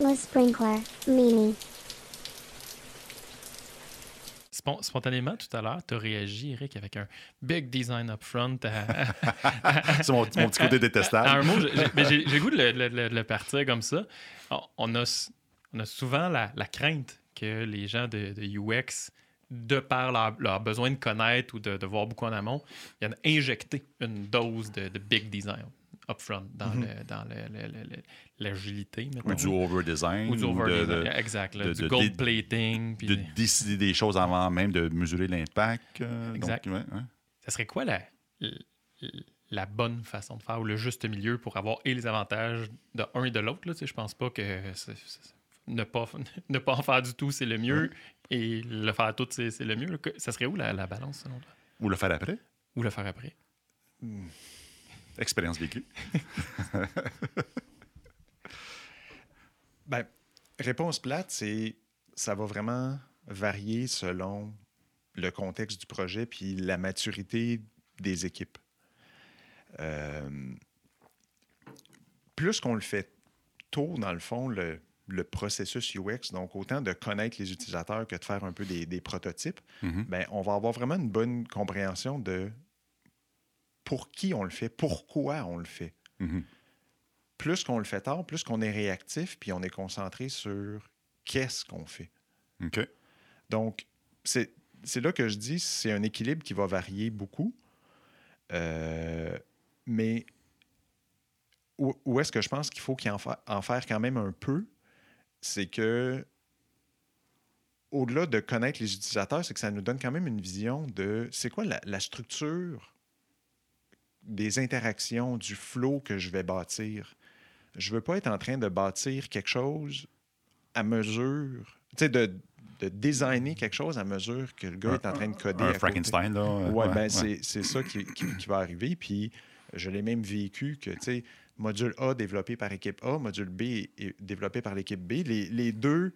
Le sprinkler, Mimi. Spon- Spontanément, tout à l'heure, tu as réagi, Eric, avec un big design up front. à- C'est mon, mon petit côté à détestable. un mot, j'ai- le goût de le, le- le- le partir comme ça. On- a, on a souvent la, la crainte que les gens de, de UX, de par leur, leur besoin de connaître ou de, de voir beaucoup en amont, viennent injecter une dose de, de big design upfront dans le- dans le- l'agilité. Ou du over-design. Ou du ou over de- de- exact. là, de- du de- gold plating. puis- de décider des choses avant même de mesurer l'impact. euh, Exact. donc, ouais, ouais. ça serait quoi la, la bonne façon de faire ou le juste milieu pour avoir et les avantages de un et de l'autre? là? Je pense pas que ne, pas, ne pas en faire du tout, c'est le mieux, et le faire tout, c'est c'est le mieux. là. Ça serait où la, la balance, selon toi? Ou le faire après. Ou le faire après? Expérience vécue. Ben, réponse plate, c'est ça va vraiment varier selon le contexte du projet puis la maturité des équipes. Euh, plus qu'on le fait tôt, dans le fond, le, le processus UX, donc autant de connaître les utilisateurs que de faire un peu des, des prototypes, Mhm. ben, on va avoir vraiment une bonne compréhension de pour qui on le fait, pourquoi on le fait Mhm. plus qu'on le fait tard, plus qu'on est réactif, puis on est concentré sur qu'est-ce qu'on fait. Donc, c'est c'est là que je dis, c'est un équilibre qui va varier beaucoup. Euh, mais où, où est-ce que je pense qu'il faut qu'il en, fa- en faire quand même un peu, c'est que au-delà de connaître les utilisateurs, c'est que ça nous donne quand même une vision de c'est quoi la, la structure des interactions, du flow que je vais bâtir. Je ne veux pas être en train de bâtir quelque chose à mesure, tu sais, de, de designer quelque chose à mesure que le gars est en train de coder. Un. Frankenstein, là. euh, Ouais, ben ouais. c'est ça qui, qui- qui va arriver. Puis je l'ai même vécu que, tu sais, module A développé par équipe A, module B développé par l'équipe B. Les, les deux,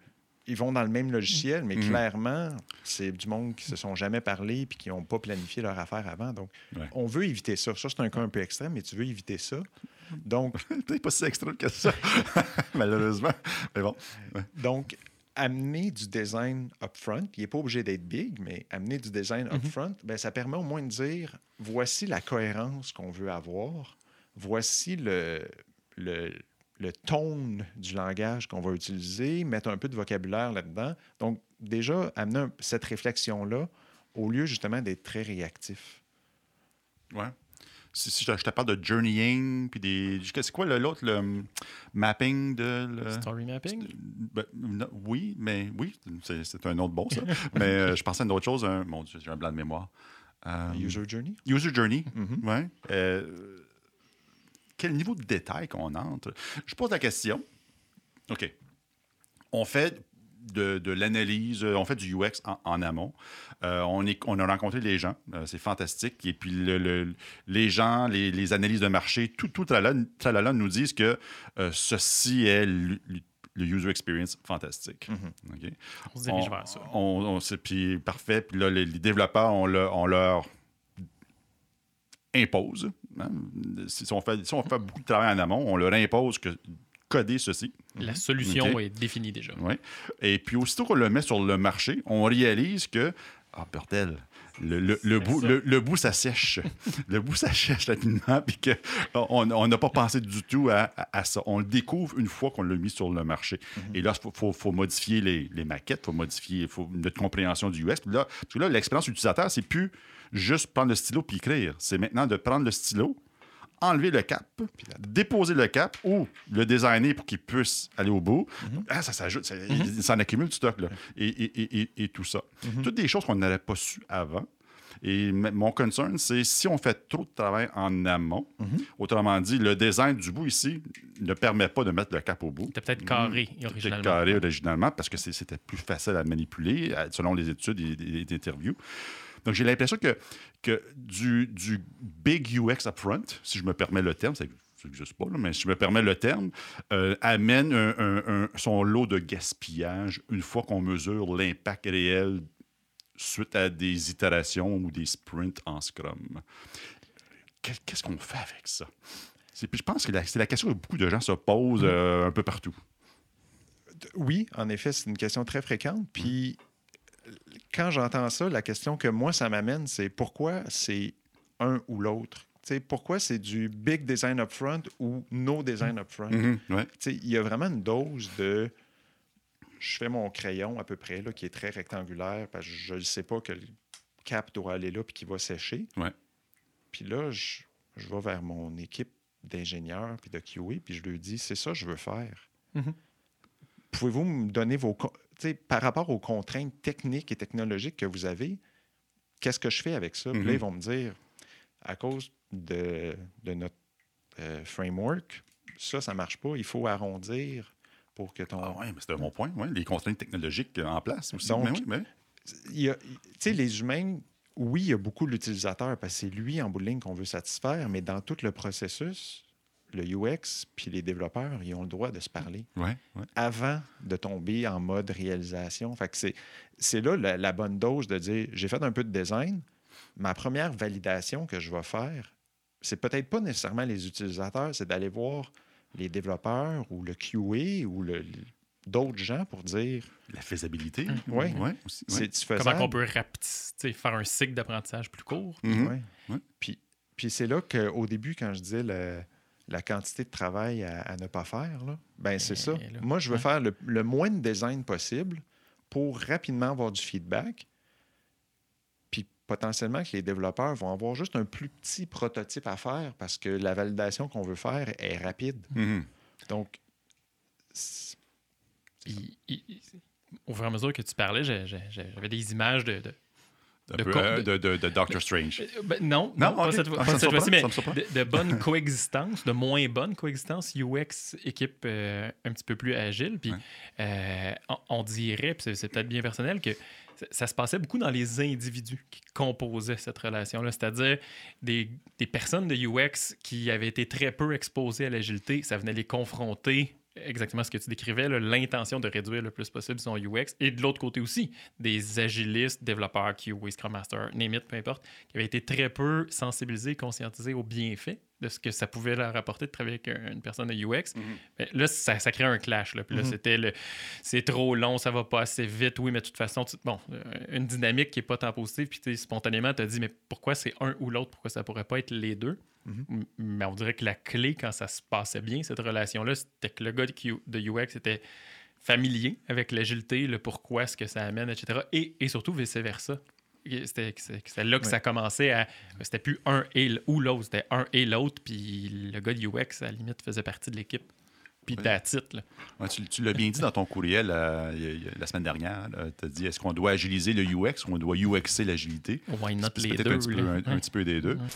ils vont dans le même logiciel, mais Mhm. clairement, c'est du monde qui se sont jamais parlé puis qui n'ont pas planifié leur affaire avant. Donc, Ouais. on veut éviter ça. Ça, c'est un cas un peu extrême, mais tu veux éviter ça. Donc, Peut-être pas si extrême que ça, malheureusement. Mais bon. Donc, amener du design upfront, il n'est pas obligé d'être big, mais amener du design upfront, ben, ça permet au moins de dire voici la cohérence qu'on veut avoir, voici le, le, le tone du langage qu'on va utiliser, mettre un peu de vocabulaire là-dedans. Donc, déjà, amener un- cette réflexion-là au lieu justement d'être très réactif. Ouais. Si, si je, je te parle de journeying, puis des. C'est quoi le- l'autre, le hum, mapping de. le- Story mapping? Ben, non, oui, mais oui, c'est un autre bon, ça. mais euh, je pensais à une autre chose. un- mon Dieu, j'ai un blanc de mémoire. Euh, User journey? User journey, Mhm. ouais. Euh, quel niveau de détail qu'on entre? Je pose la question. OK. On fait de, de l'analyse, euh, on fait du UX en, en amont. Euh, on, est, on a rencontré les gens, euh, c'est fantastique. Et puis le- le- les gens, les, les analyses de marché, tout, tout tralala, tralala nous disent que euh, ceci est le, le user experience fantastique. OK? On se dirige vers ça. On, puis parfait. Puis là, les, les développeurs, on, le- on leur impose. Hein. Si, on fait, si on fait beaucoup de travail en amont, on leur impose que coder ceci. La solution OK. est définie déjà. Ouais. Et puis aussitôt qu'on le met sur le marché, on réalise que, ah, bordel, le, le, le bout, le, le bout, ça sèche. le bout, ça sèche rapidement, puis qu'on on n'a pas pensé du tout à, à- à ça. On le découvre une fois qu'on l'a mis sur le marché. Et là, il faut, faut- faut modifier les, les maquettes, il faut modifier faut, notre compréhension du UX. Là, parce que là, l'expérience utilisateur, c'est plus juste prendre le stylo puis écrire. C'est maintenant de prendre le stylo, enlever le cap, déposer le cap ou le designer pour qu'il puisse aller au bout. Ah, ça s'ajoute, ça, il s'en accumule du stock. Là. Et, et- et- et- et tout ça. Toutes des choses qu'on n'aurait pas su avant. Et mon concern, c'est si on fait trop de travail en amont, autrement dit, le design du bout ici ne permet pas de mettre le cap au bout. C'était peut-être carré C'était originalement. carré originalement parce que c'était plus facile à manipuler selon les études et les interviews. Donc, j'ai l'impression que, que du, du big UX upfront, si je me permets le terme, ça n'existe pas, là, mais si je me permets le terme, euh, amène un- un- un- son lot de gaspillage une fois qu'on mesure l'impact réel suite à des itérations ou des sprints en Scrum. Qu'est- Qu'est-ce qu'on fait avec ça? Je pense que c'est la question que beaucoup de gens se posent euh, un peu partout. oui, en effet, c'est une question très fréquente. Puis quand j'entends ça, la question que moi, ça m'amène, c'est pourquoi c'est un ou l'autre? Tu sais, pourquoi c'est du big design upfront ou no design upfront? Ouais. Sais, Il y a vraiment une dose de. Je fais mon crayon à peu près, là, qui est très rectangulaire, parce que je ne sais pas que le cap doit aller là puis qu'il va sécher. Ouais. Puis là, je, je vais vers mon équipe d'ingénieurs puis de QA, puis je leur dis c'est ça que je veux faire. Mhm. Pouvez-vous me donner vos. par rapport aux contraintes techniques et technologiques que vous avez, qu'est-ce que je fais avec ça? Puis là, Mhm. ils vont me dire à cause de, de notre euh, framework, ça, ça ne marche pas. Il faut arrondir pour que ton. Ah ouais, mais c'est un bon point. Ouais. Les contraintes technologiques en place aussi. Donc, Mais oui, mais- il y a- tu sais, les humains, oui, il y a beaucoup l'utilisateur parce que c'est lui en bout de ligne qu'on veut satisfaire, mais dans tout le processus, le UX puis les développeurs, ils ont le droit de se parler ouais, ouais. avant de tomber en mode réalisation. Fait que c'est, c'est là la, la bonne dose de dire j'ai fait un peu de design. Ma première validation que je vais faire, c'est peut-être pas nécessairement les utilisateurs, c'est d'aller voir les développeurs ou le QA ou le- d'autres gens pour dire La faisabilité. Ouais. ouais, aussi. ouais. c'est faisable? Comment on peut rapetisser, tu sais, faire un cycle d'apprentissage plus court? Mhm. Ouais. Ouais. Puis, puis c'est là qu'au début, quand je disais le- la quantité de travail à, à ne pas faire, là, ben c'est ça. là, Moi, je veux faire le, le moins de design possible pour rapidement avoir du feedback. Puis potentiellement que les développeurs vont avoir juste un plus petit prototype à faire parce que la validation qu'on veut faire est rapide. Mhm. Donc, Il- il- au fur et à mesure que tu parlais, j'avais des images de. de- Un De peu, co- euh, de- de, de- de Doctor Strange. Euh, ben, non, Non, non, pas cette, Ah, cette fois-ci, mais de, bonne coexistence, de moins bonne coexistence, UX, équipe euh, un petit peu plus agile. Puis Ouais. euh, on, on dirait, puis c'est- c'est peut-être bien personnel, que ça, ça se passait beaucoup dans les individus qui composaient cette relation-là, c'est-à-dire des, des personnes de UX qui avaient été très peu exposées à l'agilité, ça venait les confronter exactement ce que tu décrivais, l'intention de réduire le plus possible son UX, et de l'autre côté aussi, des agilistes, développeurs, QA, Scrum Master, name it, peu importe, qui avaient été très peu sensibilisés, conscientisés aux bienfaits de ce que ça pouvait leur apporter de travailler avec un- une personne de UX. Mhm. Là, ça, ça crée un clash. Là. Puis là, Mhm. c'était le c'est trop long, ça va pas assez vite. Oui, mais de toute façon, tu- bon, euh, une dynamique qui est pas tant positive. Puis spontanément, tu as dit, mais pourquoi c'est un ou l'autre? Pourquoi ça pourrait pas être les deux? Mais on dirait que la clé, quand ça se passait bien, cette relation-là, c'était que le gars de, UX était familier avec l'agilité, le pourquoi, ce que ça amène, etc. Et, et surtout vice-versa. C'était là que ça commençait à. C'était plus un et ou l'autre, c'était un et l'autre. Puis le gars de UX, à la limite, faisait partie de l'équipe. Puis Oui. Ouais, tu tu l'as bien dit dans ton courriel euh, la semaine dernière. Tu as dit est-ce qu'on doit agiliser le UX ou on doit UXer l'agilité? Why not les deux? un, petit peu, un, petit peu des deux. Ouais.